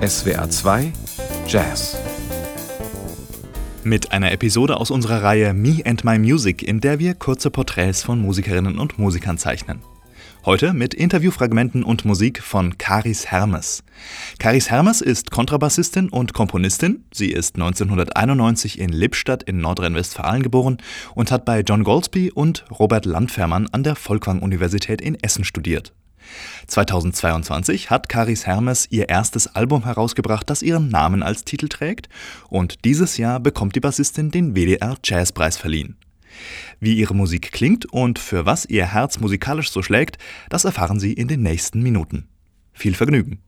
SWR 2 Jazz mit einer Episode aus unserer Reihe Me and My Music, in der wir kurze Porträts von Musikerinnen und Musikern zeichnen. Heute mit Interviewfragmenten und Musik von Karis Hermes. Karis Hermes ist Kontrabassistin und Komponistin. Sie ist 1991 in Lippstadt in Nordrhein-Westfalen geboren und hat bei John Goldsby und Robert Landfermann an der Folkwang-Universität in Essen studiert. 2022 hat Karis Hermes ihr erstes Album herausgebracht, das ihren Namen als Titel trägt, und dieses Jahr bekommt die Bassistin den WDR Jazzpreis verliehen. Wie ihre Musik klingt und für was ihr Herz musikalisch so schlägt, das erfahren Sie in den nächsten Minuten. Viel Vergnügen!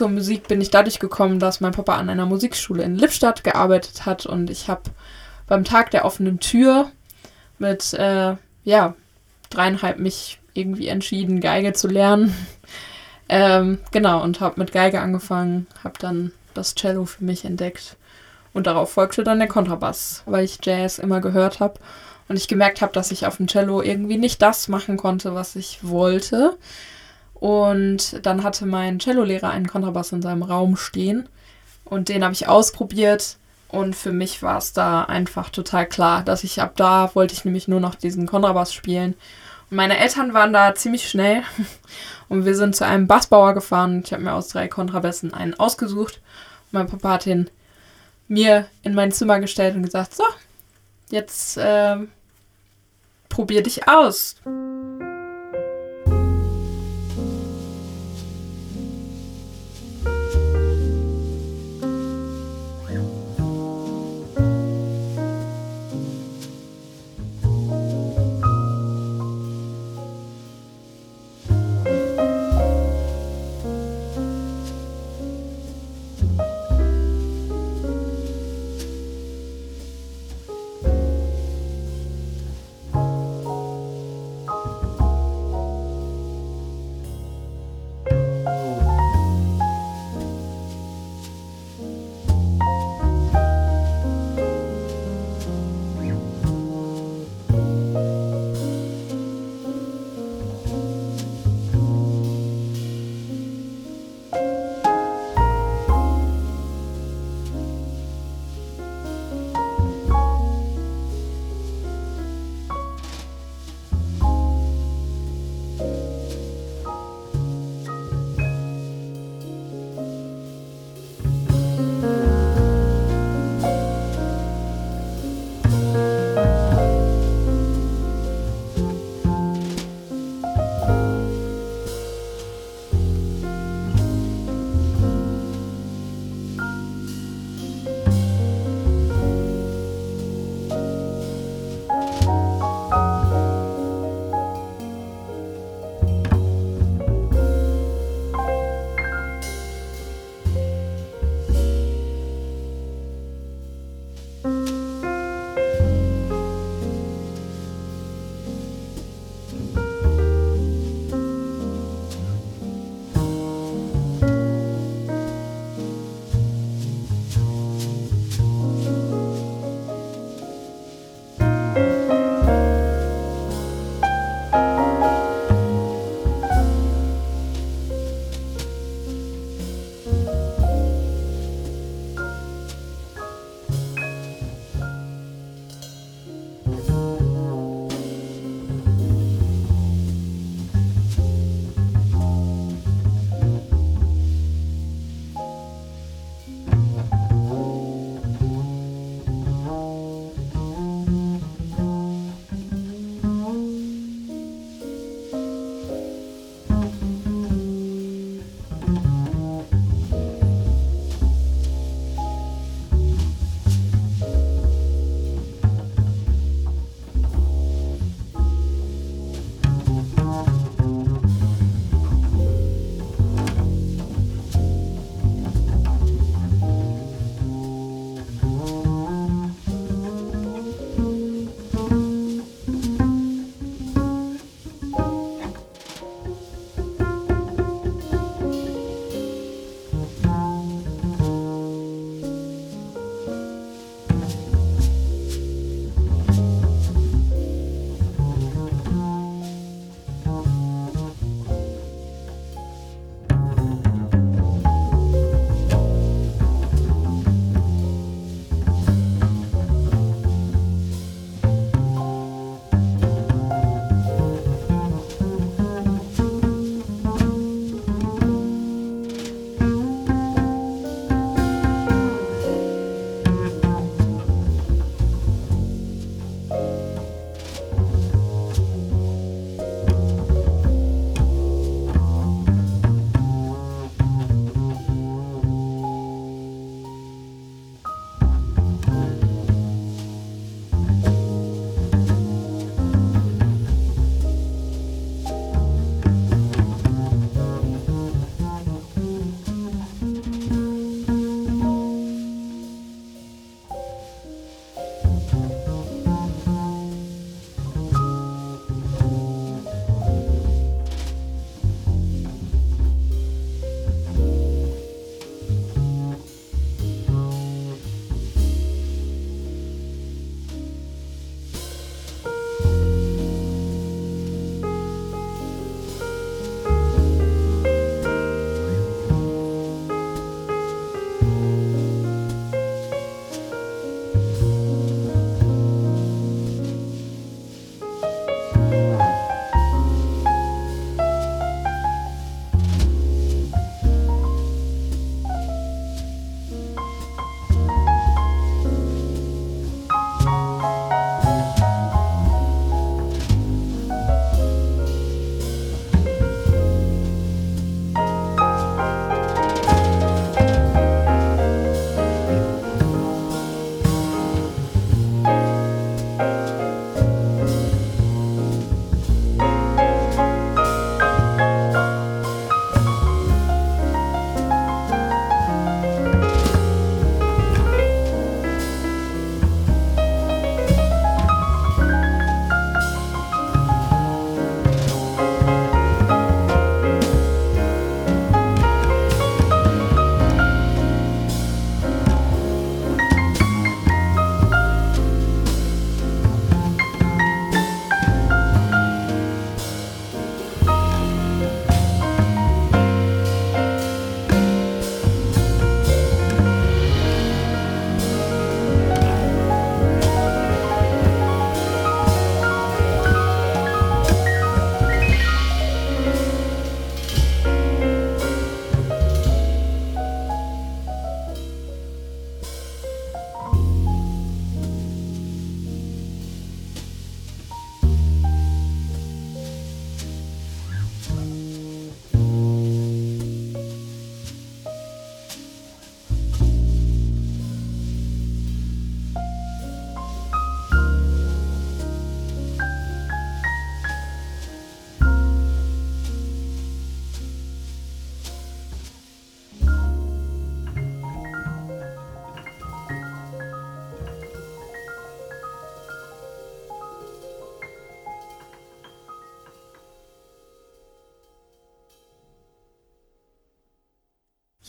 Zur Musik bin ich dadurch gekommen, dass mein Papa an einer Musikschule in Lippstadt gearbeitet hat und ich habe beim Tag der offenen Tür mit, äh, ja, dreieinhalb mich irgendwie entschieden, Geige zu lernen. ähm, genau, und habe mit Geige angefangen, habe dann das Cello für mich entdeckt. Und darauf folgte dann der Kontrabass, weil ich Jazz immer gehört habe und ich gemerkt habe, dass ich auf dem Cello irgendwie nicht das machen konnte, was ich wollte. Und dann hatte mein Cellolehrer einen Kontrabass in seinem Raum stehen und den habe ich ausprobiert und für mich war es da einfach total klar, dass ich ab da wollte ich nämlich nur noch diesen Kontrabass spielen. Und meine Eltern waren da ziemlich schnell und wir sind zu einem Bassbauer gefahren. Ich habe mir aus drei Kontrabässen einen ausgesucht. Und mein Papa hat ihn mir in mein Zimmer gestellt und gesagt, so, jetzt äh, probier dich aus.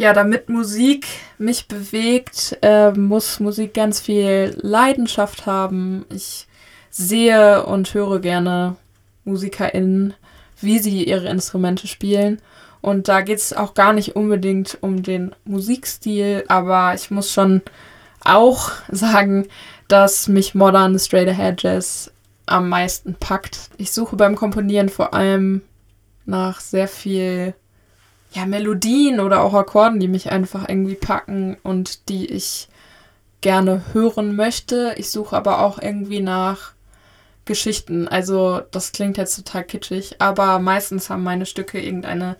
Ja, damit Musik mich bewegt, äh, muss Musik ganz viel Leidenschaft haben. Ich sehe und höre gerne MusikerInnen, wie sie ihre Instrumente spielen. Und da geht es auch gar nicht unbedingt um den Musikstil, aber ich muss schon auch sagen, dass mich Modern Straight Ahead Jazz am meisten packt. Ich suche beim Komponieren vor allem nach sehr viel ja, Melodien oder auch Akkorden, die mich einfach irgendwie packen und die ich gerne hören möchte. Ich suche aber auch irgendwie nach Geschichten. Also das klingt jetzt total kitschig, aber meistens haben meine Stücke irgendeine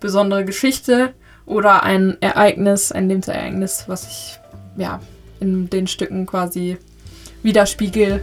besondere Geschichte oder ein Ereignis, ein Lebensereignis, was ich ja in den Stücken quasi widerspiegel.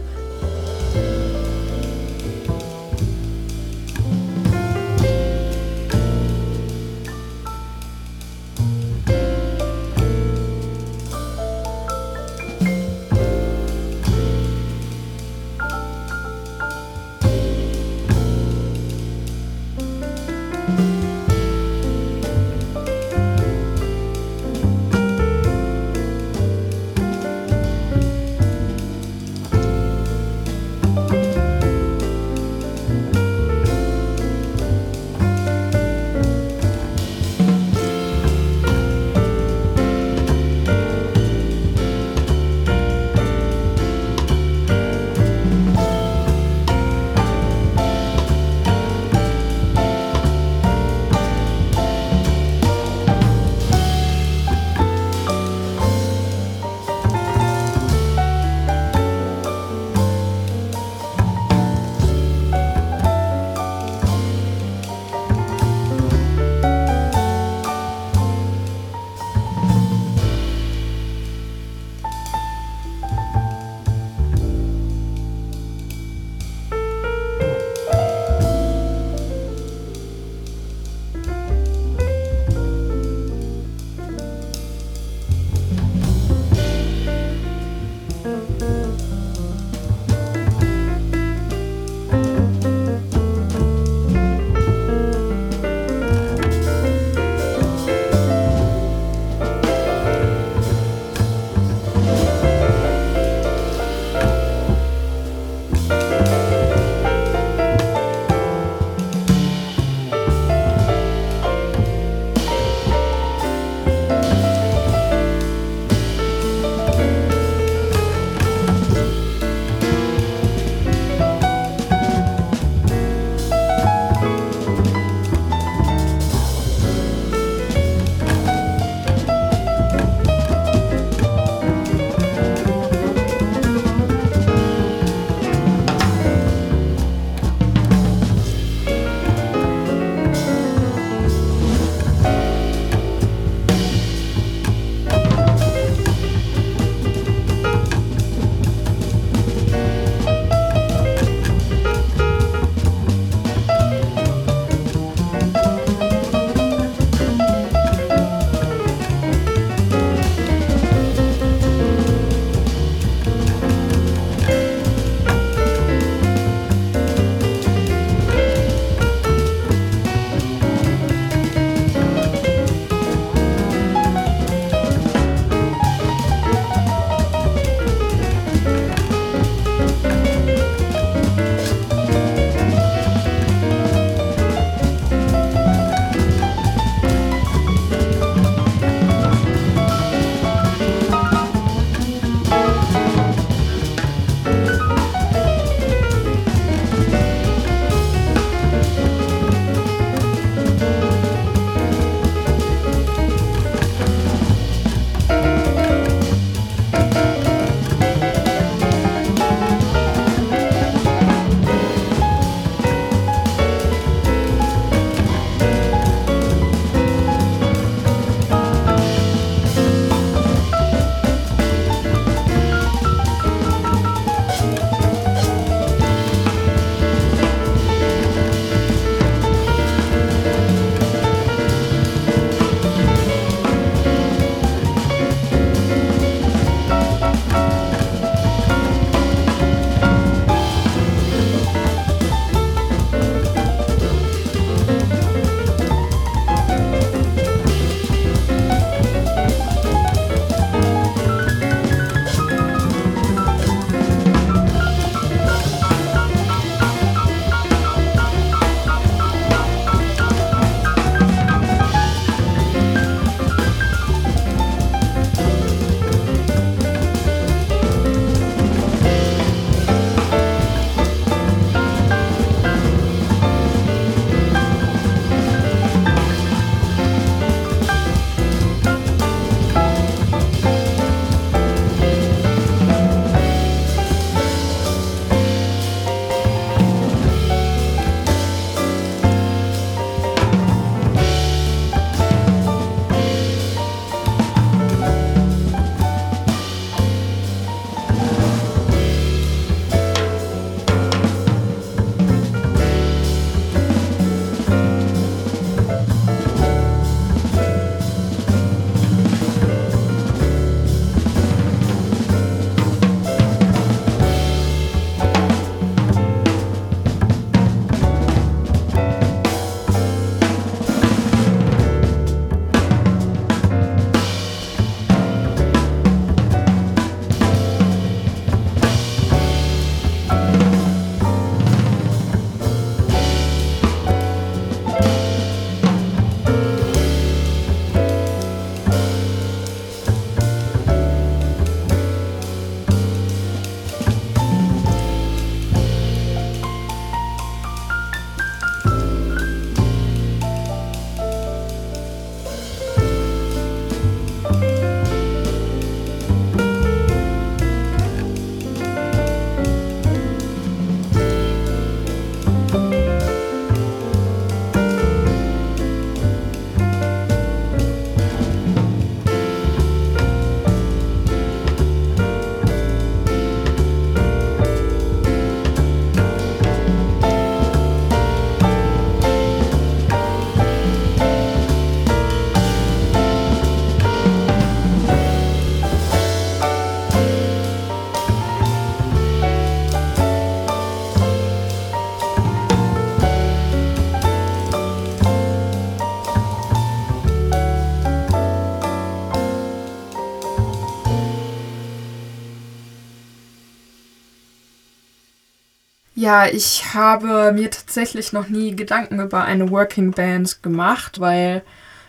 Ja, ich habe mir tatsächlich noch nie Gedanken über eine Working Band gemacht, weil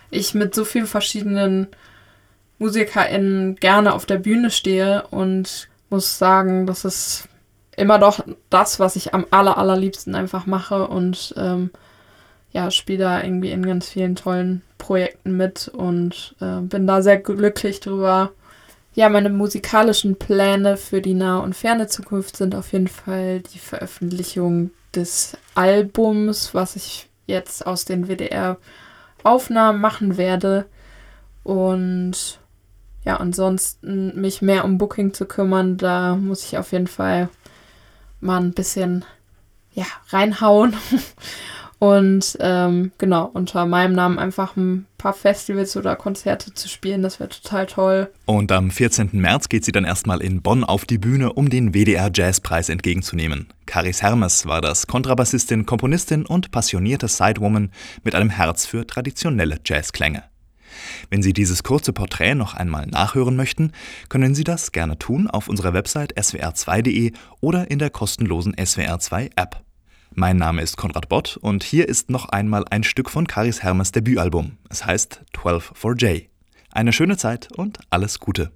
ich mit so vielen verschiedenen MusikerInnen gerne auf der Bühne stehe und muss sagen, das ist immer doch das, was ich am aller, allerliebsten einfach mache und ähm, ja, spiele da irgendwie in ganz vielen tollen Projekten mit und äh, bin da sehr glücklich drüber, ja, meine musikalischen Pläne für die nahe und ferne Zukunft sind auf jeden Fall die Veröffentlichung des Albums, was ich jetzt aus den WDR-Aufnahmen machen werde. Und ja, ansonsten mich mehr um Booking zu kümmern, da muss ich auf jeden Fall mal ein bisschen ja, reinhauen. Und ähm, genau, unter meinem Namen einfach ein paar Festivals oder Konzerte zu spielen, das wäre total toll. Und am 14. März geht sie dann erstmal in Bonn auf die Bühne, um den WDR Jazzpreis entgegenzunehmen. Caris Hermes war das Kontrabassistin, Komponistin und passionierte Sidewoman mit einem Herz für traditionelle Jazzklänge. Wenn Sie dieses kurze Porträt noch einmal nachhören möchten, können Sie das gerne tun auf unserer Website swr2.de oder in der kostenlosen SWR2 App. Mein Name ist Konrad Bott und hier ist noch einmal ein Stück von Karis Hermes Debütalbum. Es heißt 12 for J. Eine schöne Zeit und alles Gute.